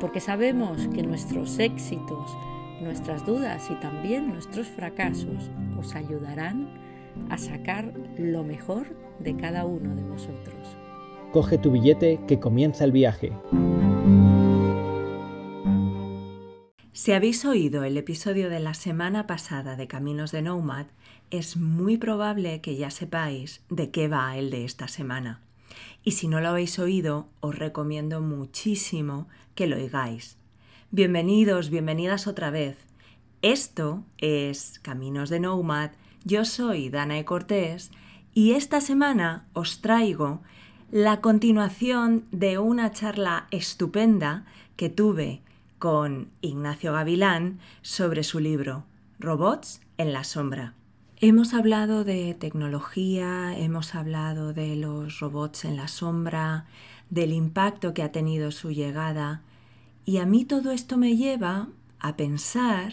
porque sabemos que nuestros éxitos, nuestras dudas y también nuestros fracasos os ayudarán a sacar lo mejor de cada uno de vosotros. Coge tu billete que comienza el viaje. Si habéis oído el episodio de la semana pasada de Caminos de Nomad, es muy probable que ya sepáis de qué va el de esta semana. Y si no lo habéis oído, os recomiendo muchísimo que lo oigáis. Bienvenidos, bienvenidas otra vez. Esto es Caminos de Nomad, yo soy Danae Cortés y esta semana os traigo la continuación de una charla estupenda que tuve con Ignacio Gavilán sobre su libro Robots en la sombra. Hemos hablado de tecnología, hemos hablado de los robots en la sombra, del impacto que ha tenido su llegada y a mí todo esto me lleva a pensar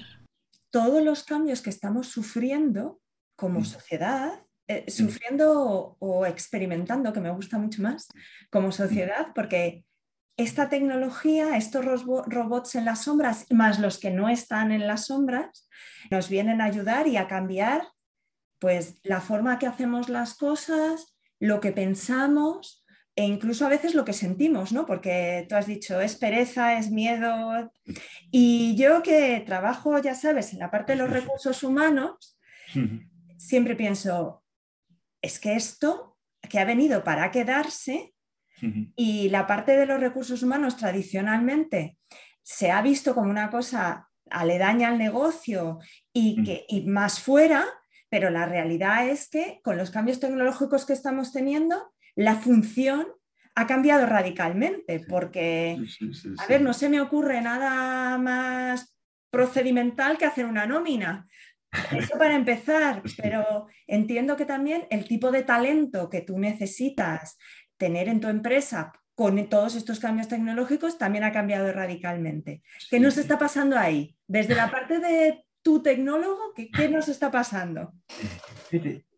todos los cambios que estamos sufriendo como mm. sociedad, eh, mm. sufriendo o, experimentando, que me gusta mucho más, como sociedad, porque esta tecnología, estos robots en las sombras, más los que no están en las sombras, nos vienen a ayudar y a cambiar pues la forma que hacemos las cosas, lo que pensamos e incluso a veces lo que sentimos, ¿no? Porque tú has dicho, es pereza, es miedo. Y yo que trabajo, ya sabes, en la parte de los recursos humanos, siempre pienso, es que esto que ha venido para quedarse y la parte de los recursos humanos tradicionalmente se ha visto como una cosa aledaña al negocio y, que, y más fuera, pero la realidad es que con los cambios tecnológicos que estamos teniendo, la función ha cambiado radicalmente, porque, a ver, no se me ocurre nada más procedimental que hacer una nómina. Eso para empezar, pero entiendo que también el tipo de talento que tú necesitas tener en tu empresa con todos estos cambios tecnológicos también ha cambiado radicalmente. ¿Qué nos está pasando ahí? Desde la parte de tu tecnólogo, ¿qué, nos está pasando?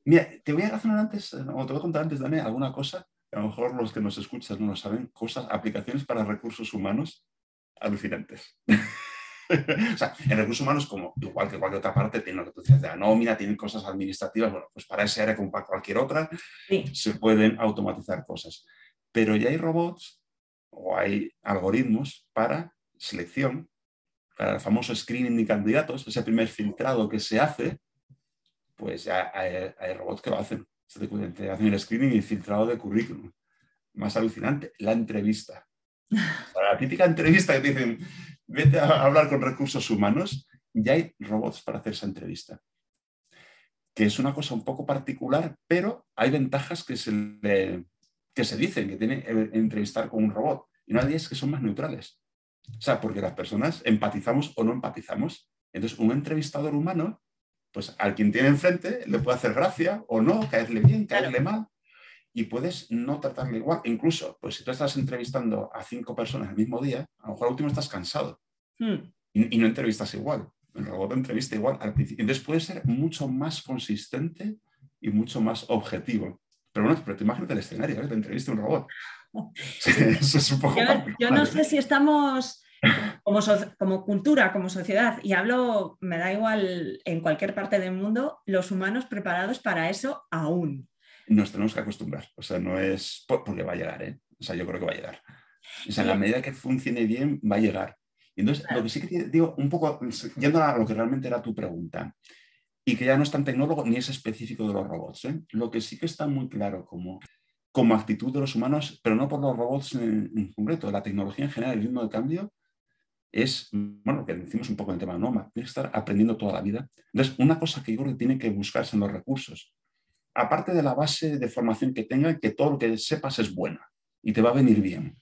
Mira, te voy a razonar antes, o te voy a contar antes, Dani, alguna cosa, a lo mejor los que nos escuchan no lo saben, cosas, aplicaciones para recursos humanos alucinantes. o sea, en recursos humanos, como igual que cualquier otra parte, tiene lo que tú decías de la nómina, tienen cosas administrativas, bueno, pues para ese área como para cualquier otra, se pueden automatizar cosas. Pero ya hay robots o hay algoritmos para selección para el famoso screening de candidatos, ese primer filtrado que se hace, pues ya hay, robots que lo hacen. Te hacen el screening y filtrado de currículum. Más alucinante, la entrevista. la típica entrevista que te dicen, vete a hablar con recursos humanos, ya hay robots para hacer esa entrevista. Que es una cosa un poco particular, pero hay ventajas que se, que se dicen que tiene entrevistar con un robot. Y una de ellas es que son más neutrales. O sea, porque las personas empatizamos o no empatizamos. Entonces, un entrevistador humano, pues al quien tiene enfrente le puede hacer gracia o no, caerle bien, caerle mal, y puedes no tratarle igual. Incluso, pues si tú estás entrevistando a cinco personas el mismo día, a lo mejor al último estás cansado hmm. y, no entrevistas igual. El robot entrevista igual al principio. Entonces puede ser mucho más consistente y mucho más objetivo. Pero bueno, pero te imagínate el escenario, ¿eh? te entrevista un robot. yo, no sé si estamos como, como, cultura, como sociedad, y hablo, me da igual en cualquier parte del mundo, los humanos preparados para eso aún. Nos tenemos que acostumbrar, o sea, no es porque va a llegar, ¿eh? o sea, yo creo que va a llegar. O sea, en la medida que funcione bien, va a llegar. Entonces, lo que sí que digo, un poco, yendo a lo que realmente era tu pregunta, y que ya no es tan tecnólogo ni es específico de los robots, ¿eh? lo que sí que está muy claro como como actitud de los humanos, pero no por los robots en, concreto. La tecnología en general, el ritmo de cambio, es, bueno, lo que decimos un poco en el tema de Noma, tiene que estar aprendiendo toda la vida. Entonces, una cosa que yo creo que tiene que buscarse en los recursos, aparte de la base de formación que tenga, que todo lo que sepas es buena y te va a venir bien.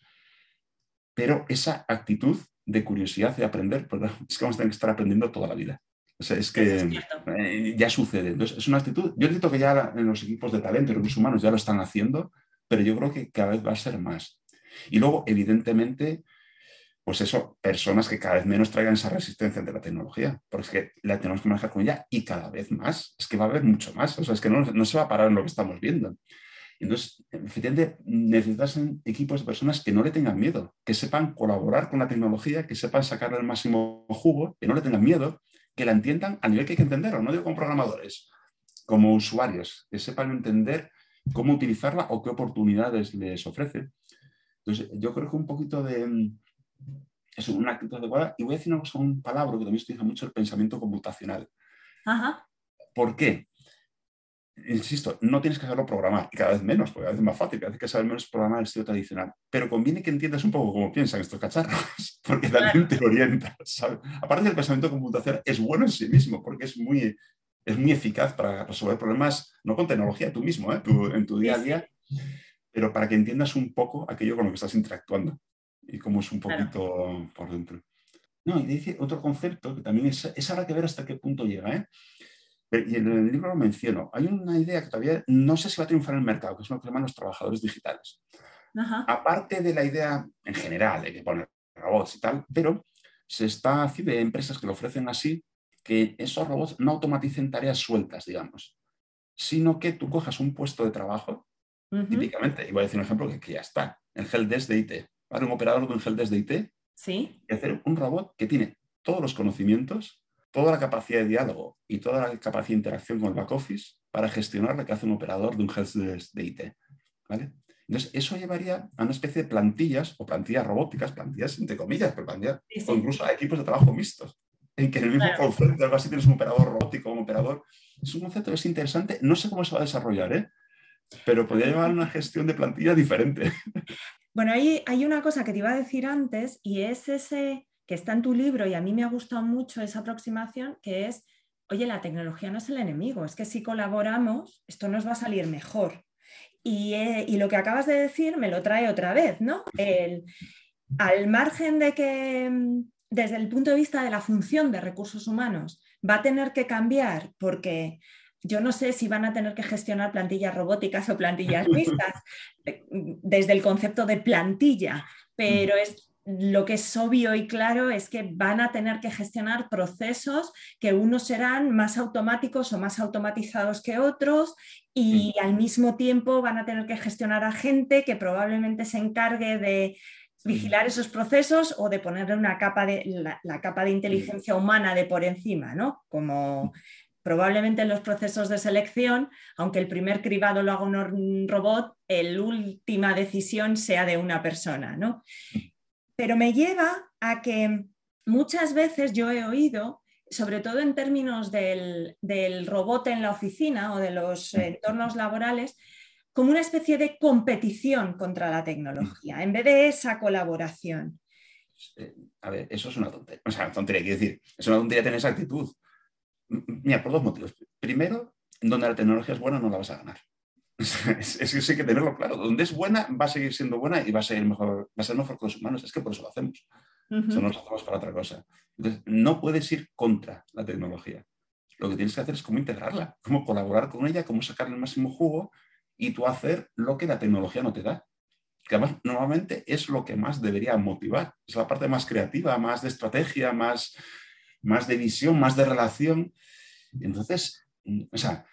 Pero esa actitud de curiosidad de aprender, es que vamos a tener que estar aprendiendo toda la vida. O sea, es que eh, ya sucede. Entonces, es una actitud, yo entiendo que ya en los equipos de talento y recursos humanos ya lo están haciendo, pero yo creo que cada vez va a ser más. Y luego, evidentemente, pues eso, personas que cada vez menos traigan esa resistencia ante la tecnología, porque es que la tenemos que manejar con ella y cada vez más, es que va a haber mucho más, o sea, es que no, no se va a parar en lo que estamos viendo. Entonces, efectivamente, necesitas equipos de personas que no le tengan miedo, que sepan colaborar con la tecnología, que sepan sacarle el máximo jugo, que no le tengan miedo, que la entiendan a nivel que hay que entenderlo, no digo como programadores, como usuarios, que sepan entender cómo utilizarla o qué oportunidades les ofrece. Entonces, yo creo que un poquito de... Mm, es una actitud adecuada. Y voy a decir una cosa, un palabra que también utiliza mucho el pensamiento computacional. Ajá. ¿Por qué? Insisto, no tienes que saberlo programar, y cada vez menos, porque cada vez es más fácil, cada vez que saber menos programar el estilo tradicional. Pero conviene que entiendas un poco cómo piensan estos cacharros, porque también te orientas. Aparte del pensamiento computacional, es bueno en sí mismo, porque es muy, es muy eficaz para resolver problemas, no con tecnología, tú mismo, ¿eh? en tu día a día, pero para que entiendas un poco aquello con lo que estás interactuando y cómo es un poquito por dentro. No, y dice otro concepto que también es, es ahora que ver hasta qué punto llega. ¿eh? Y en el libro lo menciono. Hay una idea que todavía no sé si va a triunfar en el mercado, que es lo que llaman los trabajadores digitales. Aparte de la idea en general de que poner robots y tal, pero se está haciendo de empresas que lo ofrecen así, que esos robots no automaticen tareas sueltas, digamos, sino que tú cojas un puesto de trabajo, típicamente, y voy a decir un ejemplo que, ya está, el helpdesk de IT, ¿vale? un operador de un helpdesk de IT, ¿Sí? y hacer un robot que tiene todos los conocimientos, toda la capacidad de diálogo y toda la capacidad de interacción con el back office para gestionar lo que hace un operador de un helpdesk de IT. ¿vale? Entonces, eso llevaría a una especie de plantillas o plantillas robóticas, plantillas entre comillas, pero plantillas, o incluso a equipos de trabajo mixtos en que en el mismo concepto, algo así tienes un operador robótico, un operador. Es un concepto que es interesante. No sé cómo se va a desarrollar, ¿eh? pero podría llevar una gestión de plantilla diferente. Bueno, hay, hay una cosa que te iba a decir antes y es ese que está en tu libro y a mí me ha gustado mucho esa aproximación, que es, oye, la tecnología no es el enemigo, es que si colaboramos, esto nos va a salir mejor. Y, eh, y lo que acabas de decir me lo trae otra vez, ¿no? El, al margen de que mm, desde el punto de vista de la función de recursos humanos va a tener que cambiar porque yo no sé si van a tener que gestionar plantillas robóticas o plantillas mixtas eh, desde el concepto de plantilla, pero es lo que es obvio y claro es que van a tener que gestionar procesos que unos serán más automáticos o más automatizados que otros y al mismo tiempo van a tener que gestionar a gente que probablemente se encargue de vigilar esos procesos o de ponerle una capa de, la, capa de inteligencia humana de por encima, ¿no? Como probablemente en los procesos de selección, aunque el primer cribado lo haga un robot, la última decisión sea de una persona, ¿no? Pero me lleva a que muchas veces yo he oído, sobre todo en términos del, del robot en la oficina o de los entornos laborales, como una especie de competición contra la tecnología, en vez de esa colaboración. Eh, a ver, eso es una tontería. O sea, tontería, quiero decir, es una tontería tener esa actitud. Mira, por dos motivos. Primero, donde la tecnología es buena no la vas a ganar. Es, que hay que tenerlo claro. Donde es buena va a seguir siendo buena y va a, ser mejor, va a ser mejor que los humanos. Es que por eso lo hacemos. Eso no lo hacemos para otra cosa. Entonces, no puedes ir contra la tecnología. Lo que tienes que hacer es cómo integrarla, cómo colaborar con ella, cómo sacarle el máximo jugo y tú hacer lo que la tecnología no te da. Que además normalmente es lo que más debería motivar. Es la parte más creativa, más de estrategia, más, más de visión, más de relación. Entonces, mm, o sea,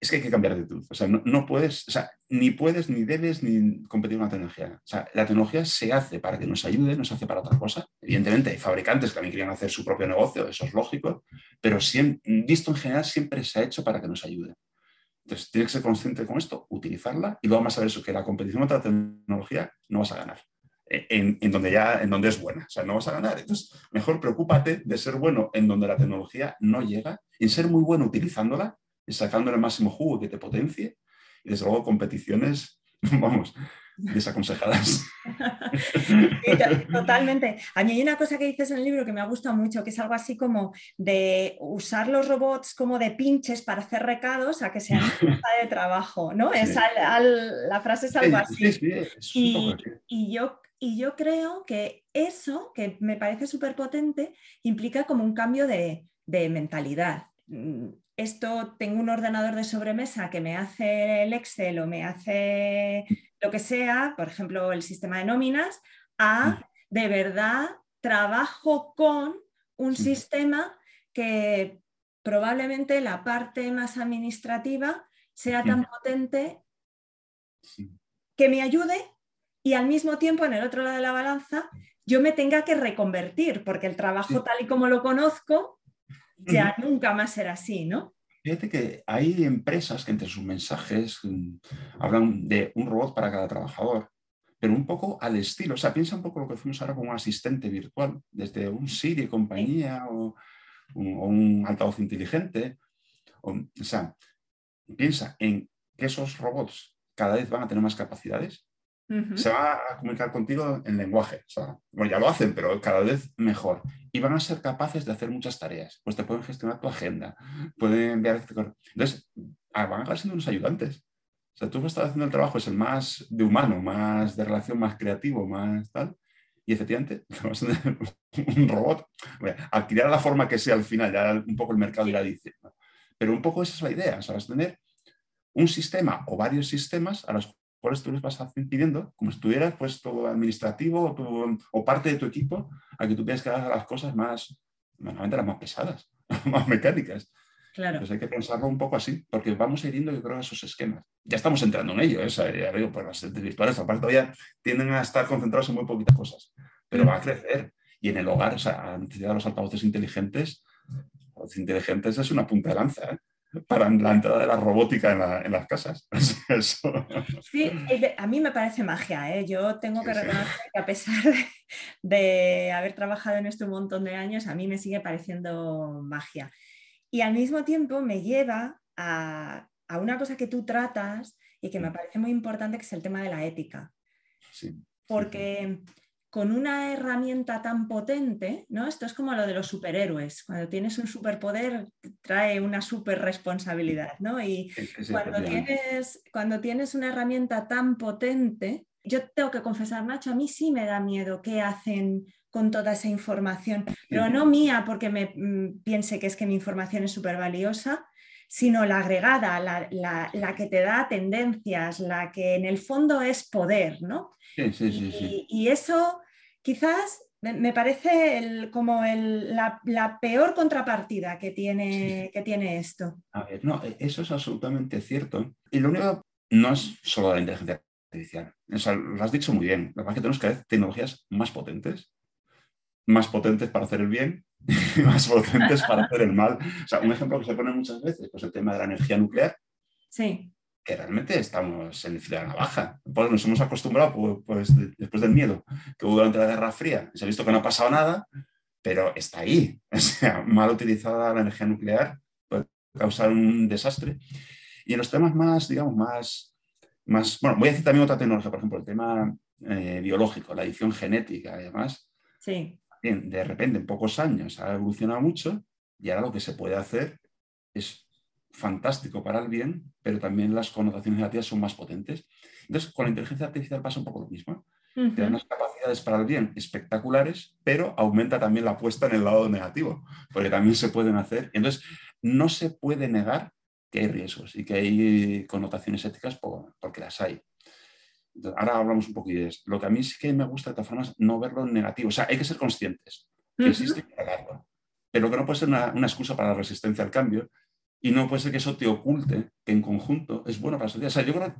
es que hay que cambiar de actitud. O sea, no, puedes, o sea, ni puedes, ni debes, ni competir con la tecnología. O sea, la tecnología se hace para que nos ayude, no se hace para otra cosa. Evidentemente, hay fabricantes que también querían hacer su propio negocio, eso es lógico, pero siempre, visto en general siempre se ha hecho para que nos ayude. Entonces, tienes que ser consciente con esto, utilizarla y luego vamos a ver eso, que la competición contra la tecnología no vas a ganar. Eh, en, donde ya en donde es buena, o sea, no vas a ganar. Entonces, mejor preocúpate de ser bueno en donde la tecnología no llega, en ser muy bueno utilizándola y sacándole el máximo jugo que te potencie. Y desde luego competiciones, vamos, desaconsejadas. totalmente. A mí hay una cosa que dices en el libro que me ha gustado mucho, que es algo así como de usar los robots como de pinches para hacer recados a que sean de trabajo, ¿no? Es la frase es algo así. y, y, yo y yo creo que eso, que me parece súper potente, implica como un cambio de, de mentalidad. Esto tengo un ordenador de sobremesa que me hace el Excel o me hace lo que sea, por ejemplo, el sistema de nóminas, a de verdad trabajo con un sistema que probablemente la parte más administrativa sea tan potente que me ayude y al mismo tiempo en el otro lado de la balanza yo me tenga que reconvertir, porque el trabajo tal y como lo conozco ya nunca más será así, ¿no? Fíjate que hay empresas que entre sus mensajes mm, hablan de un robot para cada trabajador, pero un poco al estilo, o sea, piensa un poco lo que fuimos ahora con un asistente virtual, desde un Siri compañía o, un altavoz inteligente. O, o sea, piensa en que esos robots cada vez van a tener más capacidades se va a comunicar contigo en lenguaje. O bueno, ya lo hacen, pero cada vez mejor. Y van a ser capaces de hacer muchas tareas. Pues te pueden gestionar tu agenda, pueden enviar... Este Entonces, ah, van a acabar siendo unos ayudantes. O sea, tú que estás haciendo el trabajo es el más de humano, más de relación, más creativo, más tal. Y efectivamente, vas a tener un robot. Bueno, adquirir la forma que sea al final, ya un poco el mercado irá diciendo. Pero un poco esa es la idea. O sea, vas a tener un sistema o varios sistemas a los cuales tú les vas pidiendo, como si tuvieras pues todo administrativo o, parte de tu equipo, a que tú tengas que hacer las cosas más, normalmente las más pesadas, más mecánicas. Claro. Pues hay que pensarlo un poco así, porque vamos a ir yendo, yo creo, esos esquemas. Ya estamos entrando en ello, ¿eh? ya digo, pues las virtuales, aparte todavía tienden a estar concentrados en muy poquitas cosas, pero mm. va a crecer. Y en el hogar, o sea, de los altavoces inteligentes, los inteligentes es una punta de lanza. ¿eh? Para la entrada de la robótica en, las casas. Sí, a mí me parece magia. ¿eh? Yo tengo que reconocer que a pesar de, haber trabajado en esto un montón de años, a mí me sigue pareciendo magia. Y al mismo tiempo me lleva a, a una cosa que tú tratas y que me parece muy importante, que es el tema de la ética. Sí. Porque con una herramienta tan potente, ¿no? Esto es como lo de los superhéroes. Cuando tienes un superpoder, trae una super responsabilidad, ¿no? Y cuando tienes, cuando tienes una herramienta tan potente, yo tengo que confesar, Nacho, a mí sí me da miedo qué hacen con toda esa información, pero no mía porque me mm, piense que es que mi información es súper valiosa, sino la agregada, la, que te da tendencias, la que en el fondo es poder, ¿no? Sí, sí, sí, y, eso quizás me parece como la, peor contrapartida que tiene, que tiene esto. A ver, no, e, eso es absolutamente cierto. Y lo único no es solo la inteligencia artificial. lo has dicho muy bien. La verdad es que tenemos cada vez tecnologías más potentes, más potentes para hacer el bien y más potentes para hacer el mal. O sea, un ejemplo que se pone muchas veces, pues el tema de la energía nuclear. Sí que realmente estamos en el filo de la navaja. Pues nos hemos acostumbrado, pues, pues después del miedo que hubo durante la Guerra Fría, se ha visto que no ha pasado nada, pero está ahí. O sea, mal utilizada la energía nuclear puede causar un desastre. Y en los temas más, digamos, más, más bueno, voy a decir también otra tecnología, por ejemplo, el tema eh, biológico, la edición genética y demás. Sí. Bien, de repente, en pocos años ha evolucionado mucho y ahora lo que se puede hacer es fantástico para el bien, pero también las connotaciones negativas son más potentes. Entonces, con la inteligencia artificial pasa un poco lo mismo. Tiene unas capacidades para el bien espectaculares, pero aumenta también la apuesta en el lado negativo, porque también se pueden hacer. Entonces, no se puede negar que hay riesgos y que hay connotaciones éticas porque las hay. ahora hablamos un poquito de esto. Lo que a mí sí que me gusta de todas formas no verlo en negativo. O sea, hay que ser conscientes que existe y Pero que no puede ser una, una excusa para la resistencia al cambio, y no puede ser que eso te oculte, que en conjunto es bueno para la sociedad. O sea, yo creo,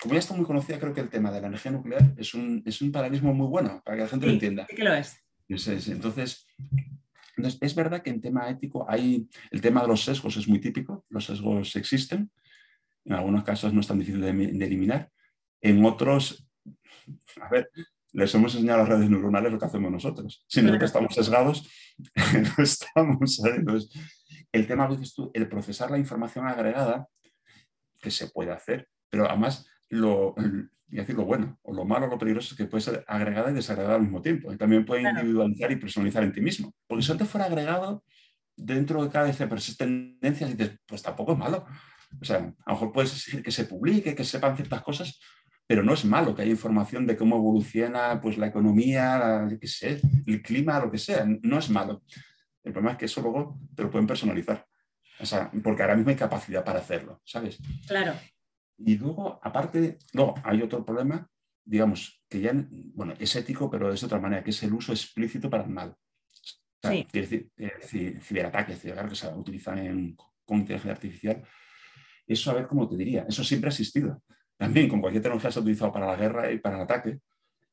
como ya está muy conocida, creo que el tema de la energía nuclear es un, es un paralelismo muy bueno para que la gente lo entienda. Sí que lo es. Entonces, entonces, es verdad que en tema ético hay, el tema de los sesgos es muy típico, los sesgos existen, en algunos casos no es tan difícil de, eliminar, en otros, a ver, les hemos enseñado a las redes neuronales lo que hacemos nosotros. Si nosotros estamos sesgados, no estamos. Entonces, el tema, dices tú, el procesar la información agregada, que se puede hacer, pero además lo, y decir lo bueno, o lo malo, o lo peligroso es que puede ser agregada y desagregada al mismo tiempo. Y también puede individualizar y personalizar en ti mismo. Porque si antes fuera agregado, dentro de cada vez persisten tendencias y dices, pues tampoco es malo. O sea, a lo mejor puedes exigir que se publique, que sepan ciertas cosas, pero no es malo que haya información de cómo evoluciona pues, la economía, qué sé, el clima, lo que sea. No es malo. El problema es que eso luego te lo pueden personalizar. O sea, porque ahora mismo hay capacidad para hacerlo, ¿sabes? Claro. Y luego, aparte, no, hay otro problema, digamos, que ya, bueno, es ético, pero es de otra manera, que es el uso explícito para el mal. O sea, Sí. quiere decir, eh, ciberataques, ciberataques que se utilizan en, con inteligencia artificial. Eso, a ver cómo te diría, eso siempre ha existido. También con cualquier tecnología se ha utilizado para la guerra y para el ataque,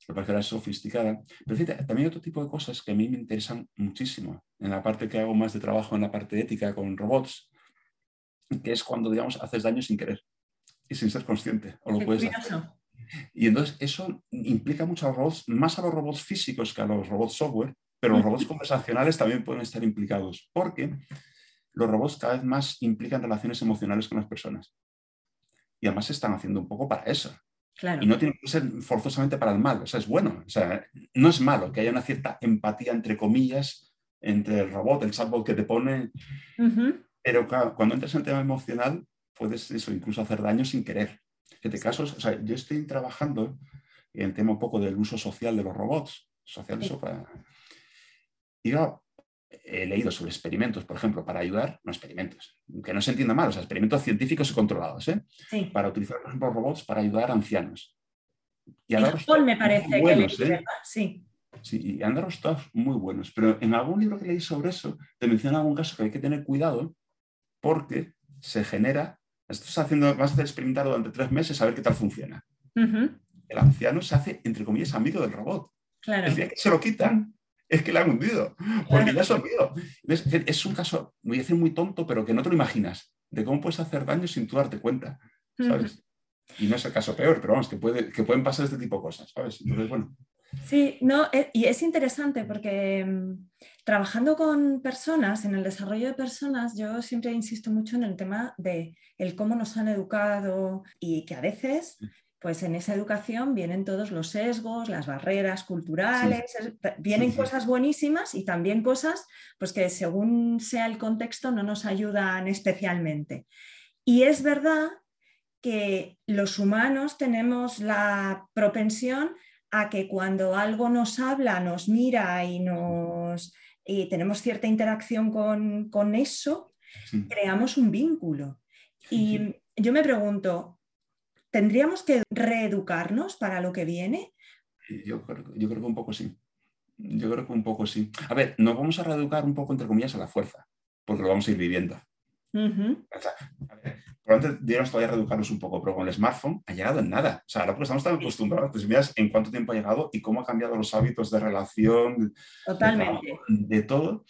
lo que pasa es que ahora es sofisticada. Pero fíjate, también hay otro tipo de cosas que a mí me interesan muchísimo, en la parte que hago más de trabajo, en la parte ética con robots, que es cuando, digamos, haces daño sin querer y sin ser consciente, o lo puedes hacer. Y entonces eso implica mucho a los robots, más a los robots físicos que a los robots software, pero los robots conversacionales también pueden estar implicados, porque los robots cada vez más implican relaciones emocionales con las personas. Y además se están haciendo un poco para eso. Claro. Y no tiene que ser forzosamente para el mal, o sea, es bueno. O sea, no es malo que haya una cierta empatía, entre comillas, entre el robot, el chatbot que te pone, pero claro, cuando entras en el tema emocional, puedes eso, incluso hacer daño sin querer. En este caso, o sea, yo estoy trabajando en el tema un poco del uso social de los robots, social Sí. eso para... Y yo he leído sobre experimentos, por ejemplo, para ayudar, no experimentos, que no se entienda mal, o sea, experimentos científicos y controlados, ¿eh? Sí. para utilizar, por ejemplo, robots para ayudar a ancianos. Y daros todos me parece que buenos, leí, ¿eh? Sí. Sí, y han dado resultados muy buenos. Pero en algún libro que leí sobre eso, te menciona algún caso que hay que tener cuidado porque se genera, estás haciendo, vas a hacer experimentar durante tres meses a ver qué tal funciona. El anciano se hace, entre comillas, amigo del robot. Claro. El día que se lo quitan, es que le han hundido, porque ya hundido. ¿Ves? Es un caso, voy a decir muy tonto, pero que no te lo imaginas, de cómo puedes hacer daño sin tú darte cuenta, ¿sabes? Y no es el caso peor, pero vamos, que, puede, que pueden pasar este tipo de cosas, ¿sabes? Entonces, bueno, Sí, no, e- y es interesante porque mm, trabajando con personas, en el desarrollo de personas, yo siempre insisto mucho en el tema de el cómo nos han educado y que a veces, pues en esa educación vienen todos los sesgos, las barreras culturales, es- t- vienen sí. cosas buenísimas y también cosas pues que según sea el contexto no nos ayudan especialmente. Y es verdad que los humanos tenemos la propensión a que cuando algo nos habla, nos mira y, nos, y tenemos cierta interacción con, con eso, creamos un vínculo. Y yo me pregunto, ¿tendríamos que reeducarnos para lo que viene? Yo creo, yo creo que un poco sí. Yo creo que un poco sí. A ver, nos vamos a reeducar un poco, entre comillas, a la fuerza, porque lo vamos a ir viviendo. Ujú. O sea, a ver, probablemente deberíamos todavía reeducarnos un poco, pero con el smartphone ha llegado en nada. O sea, ahora porque estamos tan acostumbrados, pues miras en cuánto tiempo ha llegado y cómo ha cambiado los hábitos de relación, de Totalmente. trabajo, de todo.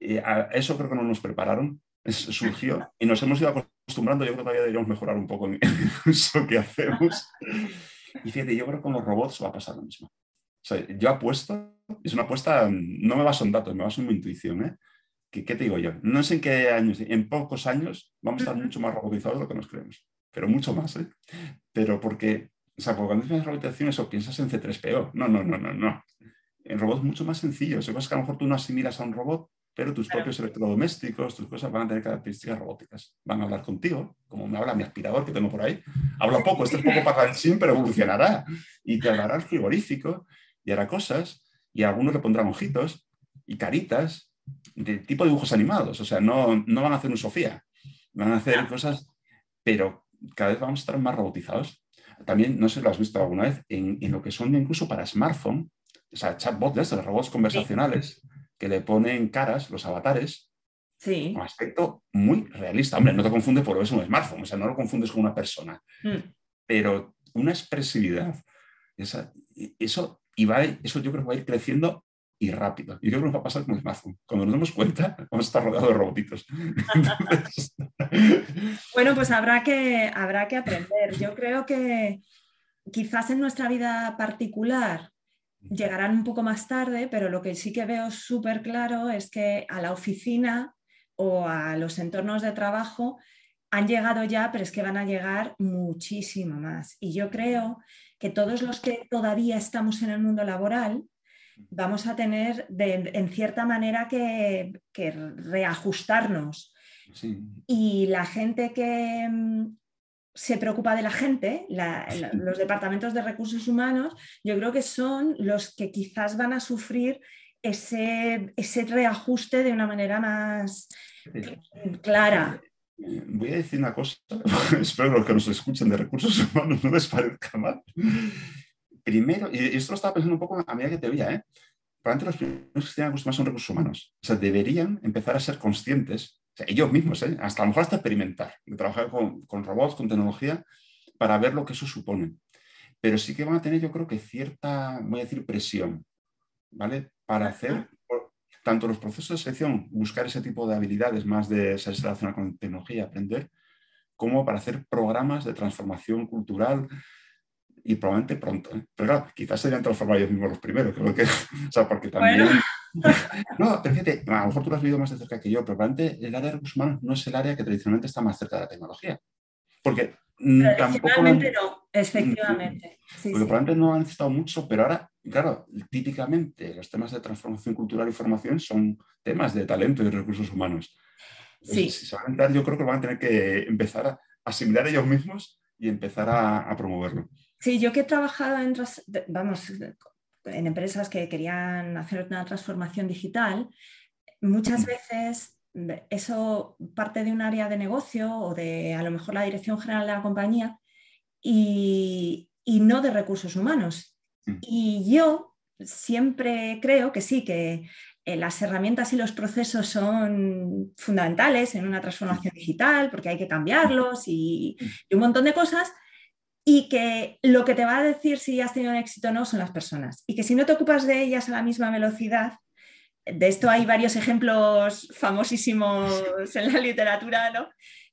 Eh, a eso creo que no nos prepararon, es- surgió y nos hemos ido acostumbrando. Yo creo que todavía deberíamos mejorar un poco en el uso que hacemos. Y fíjate, yo creo que con los robots va a pasar lo mismo. O sea, yo apuesto, es una apuesta, no me baso en datos, me baso en mi intuición. ¿eh? ¿Qué, qué te digo yo? No sé en qué años, en pocos años vamos a estar mucho más robotizados de lo que nos creemos, pero mucho más. ¿eh? Pero porque, o sea, porque cuando dices robotización, eso piensas en C3PO. No, no, no, no, no. En robots mucho más sencillos. Hay cosas que a lo mejor tú no asimilas a un robot, pero tus Claro. propios electrodomésticos, tus cosas van a tener características robóticas. Van a hablar contigo, como me habla mi aspirador que tengo por ahí. Habla poco, este es poco parlanchín, pero evolucionará. Y te hablará el frigorífico y hará cosas. Y a algunos le pondrán ojitos y caritas de tipo dibujos animados. O sea, no, no van a hacer un Sofía. Van a hacer cosas, pero cada vez vamos a estar más robotizados. También, no sé si lo has visto alguna vez, en, en lo que son incluso para smartphone, o sea, chatbots de robots conversacionales, que le ponen caras, los avatares, Sí. con aspecto muy realista. Hombre, no te confundes porque es un smartphone, o sea, no lo confundes con una persona, Mm. pero una expresividad, esa, y- eso, y va, eso yo creo que va a ir creciendo y rápido. Y yo creo que nos va a pasar con el smartphone. Cuando nos demos cuenta, vamos a estar rodeados de robotitos. Entonces, Bueno, pues habrá que, habrá que aprender. Yo creo que quizás en nuestra vida particular llegarán un poco más tarde, pero lo que sí que veo súper claro es que a la oficina o a los entornos de trabajo han llegado ya, pero es que van a llegar muchísimo más. Y yo creo que todos los que todavía estamos en el mundo laboral vamos a tener de- en cierta manera que, que reajustarnos. sí, Y la gente que, mm, se preocupa de la gente, los departamentos de recursos humanos, yo creo que son los que quizás van a sufrir ese, ese reajuste de una manera más clara. Voy a decir una cosa, espero que los que nos escuchen de recursos humanos no les parezca mal. Primero, y esto lo estaba pensando un poco a medida que te veía, ¿eh? Probablemente los primeros que se tienen más son recursos humanos. O sea, deberían empezar a ser conscientes, ellos mismos, ¿eh? hasta a lo mejor hasta experimentar, trabajar con, con robots, con tecnología, para ver lo que eso supone. Pero sí que van a tener, yo creo que cierta, voy a decir, presión, ¿vale? Para hacer tanto los procesos de selección, buscar ese tipo de habilidades más de ser relacionada con tecnología, aprender, como para hacer programas de transformación cultural y probablemente pronto. ¿eh? Pero claro, quizás serían transformar ellos mismos los primeros, creo que, o sea, porque también... no, pero fíjate, a lo mejor tú lo has vivido más de cerca que yo, pero probablemente el área de recursos humanos no es el área que tradicionalmente está más cerca de la tecnología. Porque tampoco... no, efectivamente. porque probablemente no han necesitado mucho, pero ahora claro, típicamente los temas de transformación cultural y formación son temas de talento y recursos humanos. Sí. Si se van a entrar, yo creo que van a tener que empezar a asimilar ellos mismos y empezar a, promoverlo. Sí, yo que he trabajado en, vamos, en empresas que querían hacer una transformación digital, muchas veces eso parte de un área de negocio o de a lo mejor la dirección general de la compañía y, y no de recursos humanos. Mm. Y yo siempre creo que sí, que eh, las herramientas y los procesos son fundamentales en una transformación digital porque hay que cambiarlos y, un montón de cosas. Y que lo que te va a decir si has tenido un éxito o no son las personas. Y que si no te ocupas de ellas a la misma velocidad, de esto hay varios ejemplos famosísimos en la literatura, ¿no?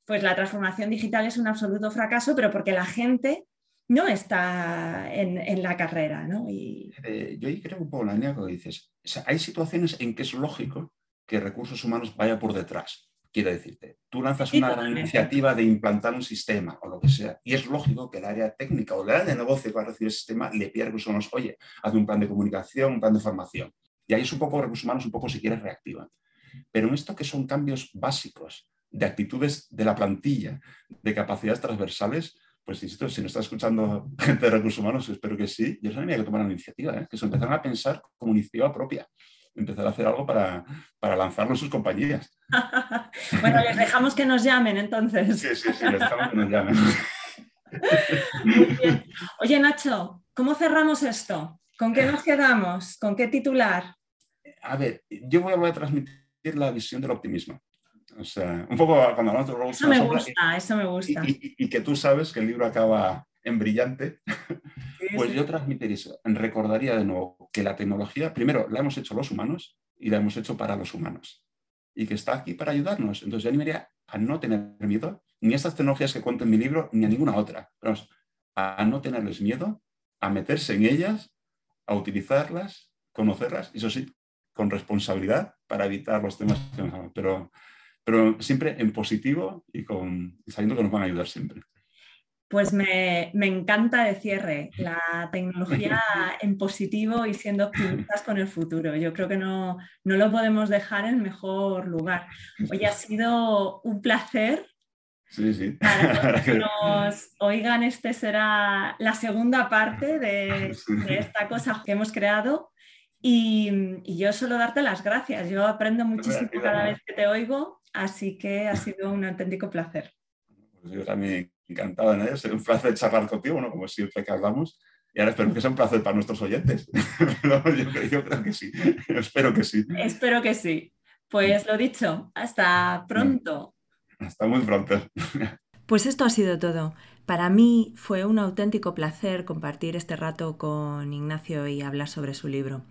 Pues la transformación digital es un absoluto fracaso, pero porque la gente no está en, la carrera. ¿no? Y... Eh, yo creo un poco la línea que dices. hay situaciones en que es lógico que recursos humanos vaya por detrás. Quiero decirte, tú lanzas una iniciativa de implantar un sistema o lo que sea, y es lógico que el área técnica o el área de negocio que va a recibir el sistema le pida recursos humanos, oye, haz un plan de comunicación, un plan de formación. Y ahí es un poco recursos humanos, un poco si quieres, reactivan. Pero en esto que son cambios básicos de actitudes de la plantilla, de capacidades transversales, pues insisto, si no está escuchando gente de recursos humanos, espero que sí, yo sabía que tomar una iniciativa, ¿eh? que se empezaron a pensar como iniciativa propia, empezar a hacer algo para, para lanzarlo en sus compañías. bueno, les dejamos que nos llamen entonces. Sí, sí, sí, les dejamos que nos llamen. Muy bien. Oye, Nacho, ¿cómo cerramos esto? ¿Con qué nos quedamos? ¿Con qué titular? A ver, yo voy a transmitir la visión del optimismo. O sea, un poco cuando hablamos de Roles Eso me gusta, eso me gusta. Y, que tú sabes que el libro acaba en brillante, pues yo transmitiría eso. Recordaría de nuevo que la tecnología, primero, la hemos hecho los humanos y la hemos hecho para los humanos. Y que está aquí para ayudarnos. Entonces yo animaría a no tener miedo, ni a estas tecnologías que cuento en mi libro, ni a ninguna otra. Vamos, a no tenerles miedo, a meterse en ellas, a utilizarlas, conocerlas, y eso sí, con responsabilidad para evitar los temas que nos Pero pero siempre en positivo y, con, sabiendo que nos van a ayudar siempre. Pues me, encanta de cierre la tecnología en positivo y siendo optimistas con el futuro. Yo creo que no, no lo podemos dejar en mejor lugar. Hoy ha sido un placer. Sí, sí. Para que nos oigan, este será la segunda parte de, de esta cosa que hemos creado. Y, y, yo solo darte las gracias. Yo aprendo muchísimo cada vez que te oigo Así que ha sido un auténtico placer. Pues yo también encantado en ello. Es un placer charlar contigo, ¿no? como siempre que hablamos. Y ahora espero que sea un placer para nuestros oyentes. yo, creo, que sí. espero que sí. Espero que sí. Pues lo dicho, hasta pronto. Hasta muy pronto. Pues esto ha sido todo. Para mí fue un auténtico placer compartir este rato con Ignacio y hablar sobre su libro.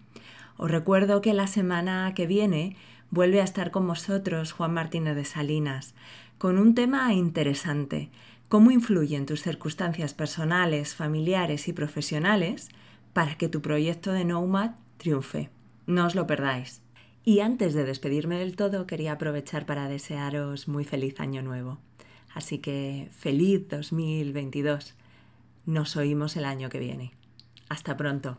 Os recuerdo que la semana que viene vuelve a estar con vosotros Juan Martínez de Salinas con un tema interesante, cómo influyen tus circunstancias personales, familiares y profesionales para que tu proyecto de Nomad triunfe. No os lo perdáis. Y antes de despedirme del todo, quería aprovechar para desearos muy feliz año nuevo. Así que feliz 2022. Nos oímos el año que viene. Hasta pronto.